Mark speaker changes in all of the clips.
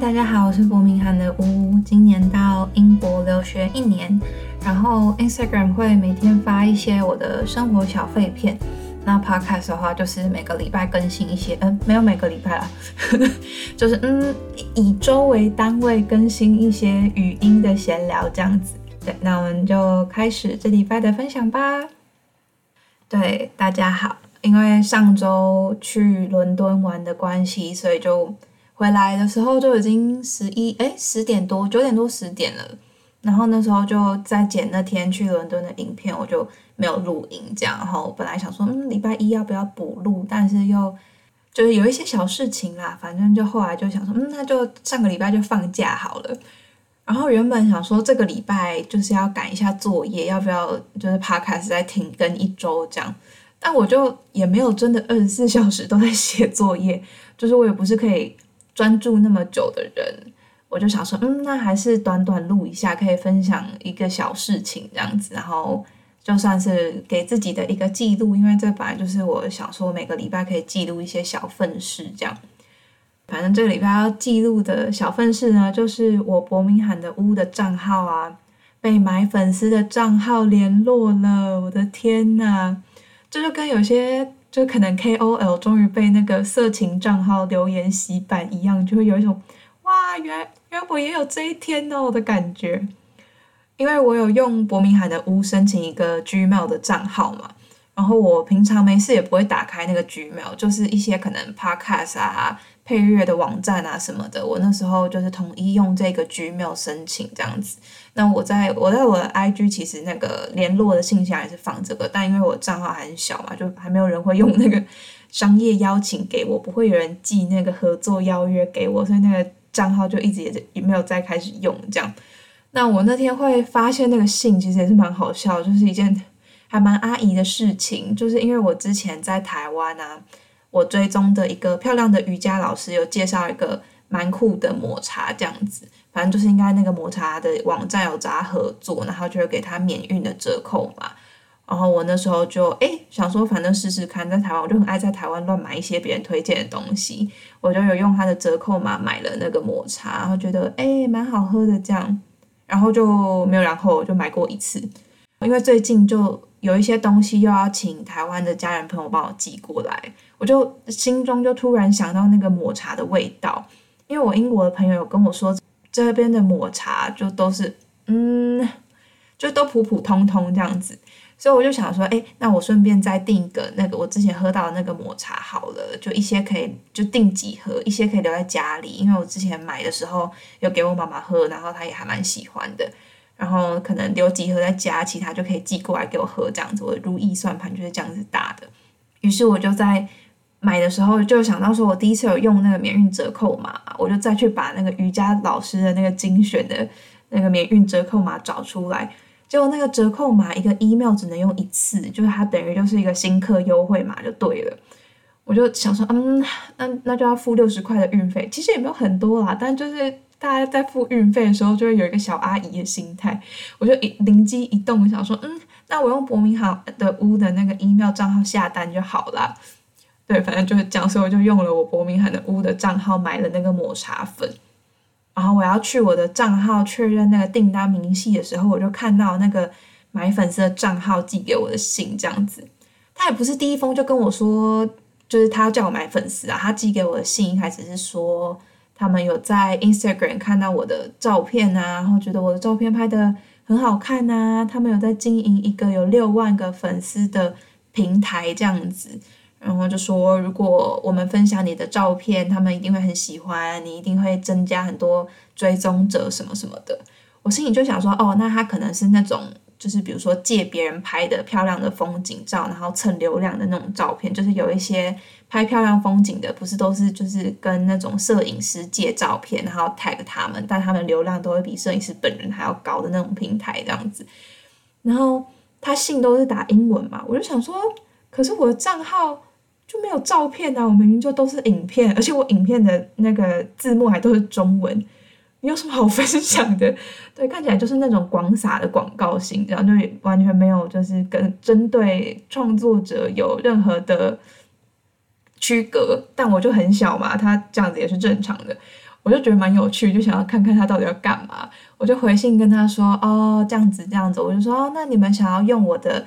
Speaker 1: 大家好，我是伯明翰的乌，今年到英国留学一年，然后 Instagram 会每天发一些我的生活小废片，那 Podcast 的话就是每个礼拜更新一些，嗯，没有每个礼拜啦，就是嗯以周为单位更新一些语音的闲聊这样子。对，那我们就开始这礼拜的分享吧。对，大家好，因为上周去伦敦玩的关系，所以就。回来的时候就已经十一哎十点多九点多十点了，然后那时候就在剪那天去伦敦的影片，我就没有录音这样。然后本来想说嗯礼拜一要不要补录，但是又就是有一些小事情啦，反正就后来就想说嗯那就上个礼拜就放假好了。然后原本想说这个礼拜就是要赶一下作业，要不要就是 podcast 再停更一周这样？但我就也没有真的二十四小时都在写作业，就是我也不是可以。专注那么久的人，我就想说，嗯，那还是短短录一下，可以分享一个小事情这样子，然后就算是给自己的一个记录，因为这本来就是我想说每个礼拜可以记录一些小愤事这样。反正这个礼拜要记录的小愤事呢，就是我伯明翰的屋的账号啊，被买粉丝的账号联络了，我的天呐，这就跟有些。就可能 KOL 终于被那个色情账号留言洗版一样，就会有一种哇，原原来我也有这一天哦的感觉。因为我有用伯明翰的屋申请一个 Gmail 的账号嘛，然后我平常没事也不会打开那个 Gmail，就是一些可能 Podcast 啊。配乐的网站啊什么的，我那时候就是统一用这个 Gmail 申请这样子。那我在我在我的 IG 其实那个联络的信箱也是放这个，但因为我账号还很小嘛，就还没有人会用那个商业邀请给我，不会有人寄那个合作邀约给我，所以那个账号就一直也也没有再开始用这样。那我那天会发现那个信其实也是蛮好笑，就是一件还蛮阿姨的事情，就是因为我之前在台湾啊。我追踪的一个漂亮的瑜伽老师有介绍一个蛮酷的抹茶这样子，反正就是应该那个抹茶的网站有找他合作，然后就会给他免运的折扣嘛。然后我那时候就哎想说，反正试试看，在台湾我就很爱在台湾乱买一些别人推荐的东西，我就有用他的折扣码买了那个抹茶，然后觉得哎蛮好喝的这样，然后就没有然后就买过一次，因为最近就。有一些东西又要请台湾的家人朋友帮我寄过来，我就心中就突然想到那个抹茶的味道，因为我英国的朋友有跟我说，这边的抹茶就都是嗯，就都普普通通这样子，所以我就想说，哎，那我顺便再订一个那个我之前喝到的那个抹茶好了，就一些可以就订几盒，一些可以留在家里，因为我之前买的时候有给我妈妈喝，然后她也还蛮喜欢的。然后可能留几盒在家，其他就可以寄过来给我喝，这样子我如意算盘就是这样子打的。于是我就在买的时候就想到说，我第一次有用那个免运折扣码，我就再去把那个瑜伽老师的那个精选的那个免运折扣码找出来。结果那个折扣码一个 email 只能用一次，就是它等于就是一个新客优惠码就对了。我就想说，嗯，那那就要付六十块的运费，其实也没有很多啦，但就是。大家在付运费的时候，就会有一个小阿姨的心态。我就一灵机一动，想说，嗯，那我用伯明翰的屋的那个 email 账号下单就好了。对，反正就是这样，所以我就用了我伯明翰的屋的账号买了那个抹茶粉。然后我要去我的账号确认那个订单明细的时候，我就看到那个买粉丝的账号寄给我的信，这样子。他也不是第一封就跟我说，就是他叫我买粉丝啊。他寄给我的信一开始是说。他们有在 Instagram 看到我的照片啊，然后觉得我的照片拍的很好看呐。他们有在经营一个有六万个粉丝的平台这样子，然后就说如果我们分享你的照片，他们一定会很喜欢，你一定会增加很多追踪者什么什么的。我心里就想说，哦，那他可能是那种。就是比如说借别人拍的漂亮的风景照，然后蹭流量的那种照片，就是有一些拍漂亮风景的，不是都是就是跟那种摄影师借照片，然后 tag 他们，但他们流量都会比摄影师本人还要高的那种平台这样子。然后他信都是打英文嘛，我就想说，可是我的账号就没有照片啊，我明明就都是影片，而且我影片的那个字幕还都是中文。你有什么好分享的？对，看起来就是那种广撒的广告型，然后就完全没有就是跟针对创作者有任何的区隔。但我就很小嘛，他这样子也是正常的。我就觉得蛮有趣，就想要看看他到底要干嘛。我就回信跟他说：“哦，这样子这样子。”我就说：“哦，那你们想要用我的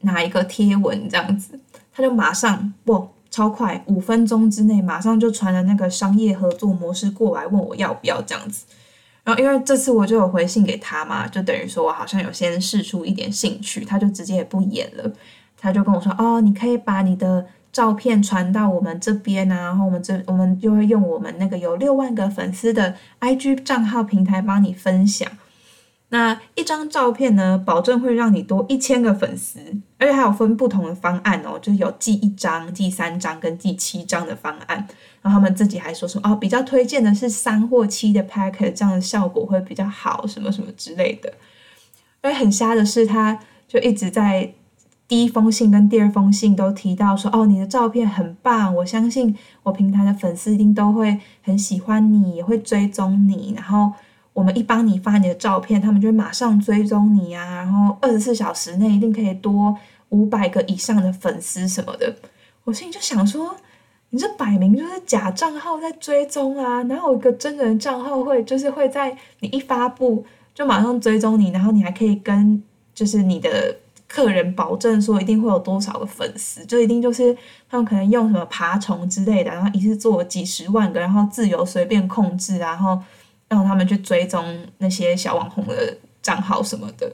Speaker 1: 哪一个贴文这样子？”他就马上不超快，五分钟之内马上就传了那个商业合作模式过来，问我要不要这样子。然后因为这次我就有回信给他嘛，就等于说我好像有先试出一点兴趣，他就直接也不演了。他就跟我说：“哦，你可以把你的。”照片传到我们这边啊，然后我们这我们就会用我们那个有六万个粉丝的 IG 账号平台帮你分享。那一张照片呢，保证会让你多一千个粉丝，而且还有分不同的方案哦，就有寄一张、寄三张跟寄七张的方案。然后他们自己还说说哦，比较推荐的是三或七的 packet，这样的效果会比较好，什么什么之类的。而很瞎的是，他就一直在。第一封信跟第二封信都提到说，哦，你的照片很棒，我相信我平台的粉丝一定都会很喜欢你，也会追踪你。然后我们一帮你发你的照片，他们就会马上追踪你啊。然后二十四小时内一定可以多五百个以上的粉丝什么的。我心里就想说，你这摆明就是假账号在追踪啊！哪有一个真人账号会就是会在你一发布就马上追踪你，然后你还可以跟就是你的。客人保证说一定会有多少个粉丝，就一定就是他们可能用什么爬虫之类的，然后一次做几十万个，然后自由随便控制，然后让他们去追踪那些小网红的账号什么的。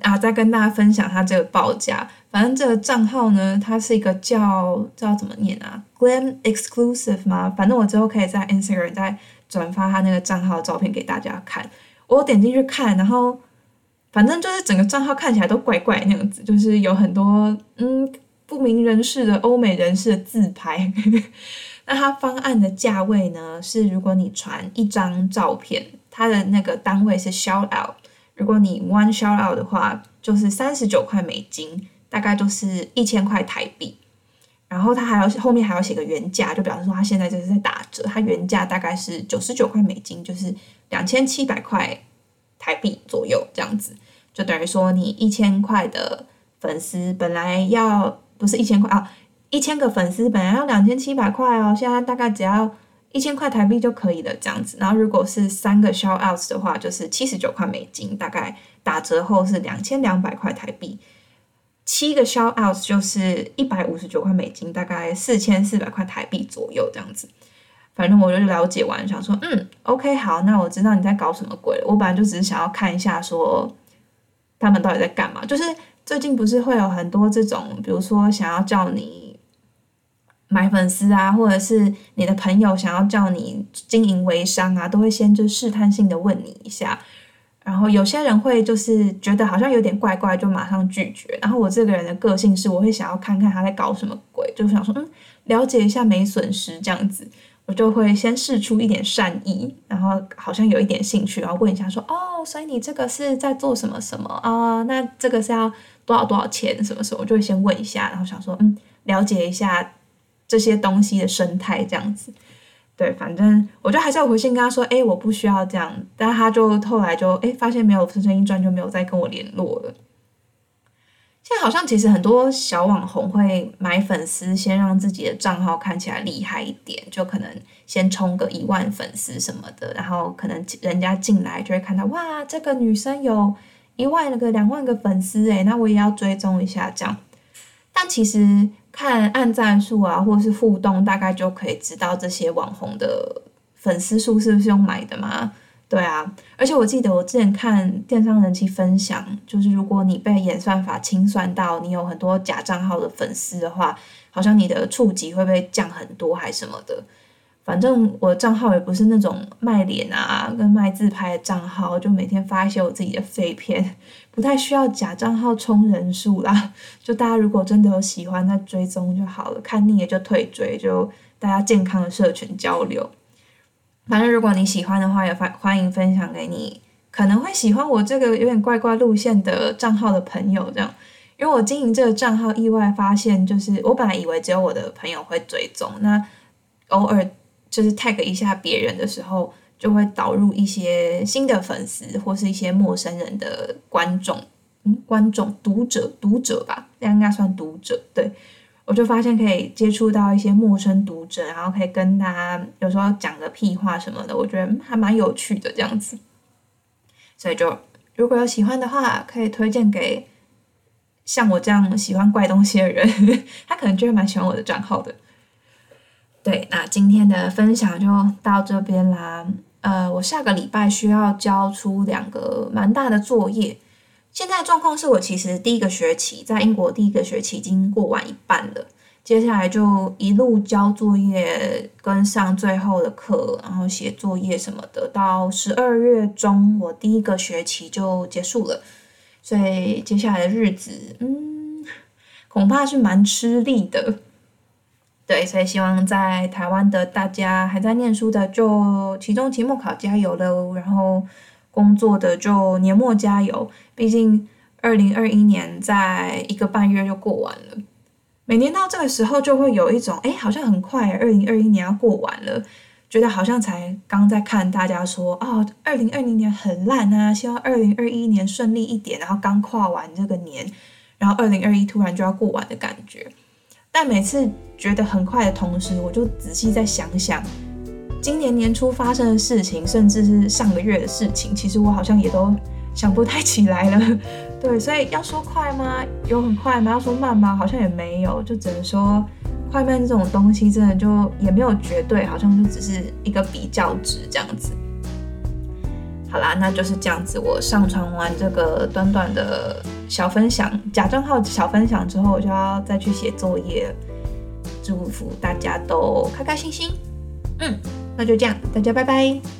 Speaker 1: 啊，再跟大家分享他这个报价，反正这个账号呢，它是一个叫叫怎么念啊？Glam Exclusive 吗？反正我之后可以在 Instagram 再转发他那个账号的照片给大家看。我点进去看，然后。反正就是整个账号看起来都怪怪那样子，就是有很多嗯不明人士的欧美人士的自拍。那它方案的价位呢是，如果你传一张照片，它的那个单位是 shout out，如果你 one shout out 的话，就是三十九块美金，大概就是一千块台币。然后它还要后面还要写个原价，就表示说它现在就是在打折，它原价大概是九十九块美金，就是两千七百块。台币左右这样子，就等于说你一千块的粉丝本来要不是一千块啊，一千个粉丝本来要两千七百块哦，现在大概只要一千块台币就可以了这样子。然后如果是三个 shout outs 的话，就是七十九块美金，大概打折后是两千两百块台币。七个 shout outs 就是一百五十九块美金，大概四千四百块台币左右这样子。反正我就了解完，想说，嗯，OK，好，那我知道你在搞什么鬼了。我本来就只是想要看一下，说他们到底在干嘛。就是最近不是会有很多这种，比如说想要叫你买粉丝啊，或者是你的朋友想要叫你经营微商啊，都会先就试探性的问你一下。然后有些人会就是觉得好像有点怪怪，就马上拒绝。然后我这个人的个性是，我会想要看看他在搞什么鬼，就想说，嗯，了解一下没损失这样子。我就会先试出一点善意，然后好像有一点兴趣，然后问一下说：“哦，所以你这个是在做什么什么啊？那这个是要多少多少钱？什么时候？”我就会先问一下，然后想说：“嗯，了解一下这些东西的生态这样子。”对，反正我就还是要回信跟他说：“哎，我不需要这样。”但他就后来就哎发现没有声声音转，就没有再跟我联络了。现在好像其实很多小网红会买粉丝，先让自己的账号看起来厉害一点，就可能先充个一万粉丝什么的，然后可能人家进来就会看到哇，这个女生有一万个、两万个粉丝诶，那我也要追踪一下这样。但其实看按赞数啊，或是互动，大概就可以知道这些网红的粉丝数是不是用买的嘛。对啊，而且我记得我之前看电商人气分享，就是如果你被演算法清算到你有很多假账号的粉丝的话，好像你的触及会被降很多还什么的。反正我账号也不是那种卖脸啊跟卖自拍的账号，就每天发一些我自己的废片，不太需要假账号充人数啦。就大家如果真的有喜欢，那追踪就好了，看腻了就退追，就大家健康的社群交流。反正如果你喜欢的话，也欢欢迎分享给你可能会喜欢我这个有点怪怪路线的账号的朋友，这样。因为我经营这个账号，意外发现就是我本来以为只有我的朋友会追踪，那偶尔就是 tag 一下别人的时候，就会导入一些新的粉丝或是一些陌生人的观众，嗯，观众读者读者吧，这样应该算读者。对我就发现可以接触到一些陌生读者，然后可以跟他有时候讲个屁话什么的，我觉得还蛮有趣的这样子。所以就如果有喜欢的话，可以推荐给像我这样喜欢怪东西的人，他可能就会蛮喜欢我的账号的。对，那今天的分享就到这边啦。呃，我下个礼拜需要交出两个蛮大的作业。现在状况是我其实第一个学期在英国第一个学期已经过完一半了，接下来就一路交作业，跟上最后的课，然后写作业什么的，到十二月中我第一个学期就结束了。所以接下来的日子，嗯，恐怕是蛮吃力的。对，所以希望在台湾的大家还在念书的，就期中、期末考加油喽！然后工作的就年末加油，毕竟二零二一年在一个半月就过完了。每年到这个时候，就会有一种哎，好像很快，二零二一年要过完了，觉得好像才刚在看大家说哦，二零二零年很烂啊，希望二零二一年顺利一点，然后刚跨完这个年，然后二零二一突然就要过完的感觉。但每次觉得很快的同时，我就仔细再想想，今年年初发生的事情，甚至是上个月的事情，其实我好像也都想不太起来了。对，所以要说快吗？有很快吗？要说慢吗？好像也没有，就只能说快慢这种东西，真的就也没有绝对，好像就只是一个比较值这样子。好啦，那就是这样子。我上传完这个短短的小分享，假账号小分享之后，我就要再去写作业。祝福大家都开开心心。嗯，那就这样，大家拜拜。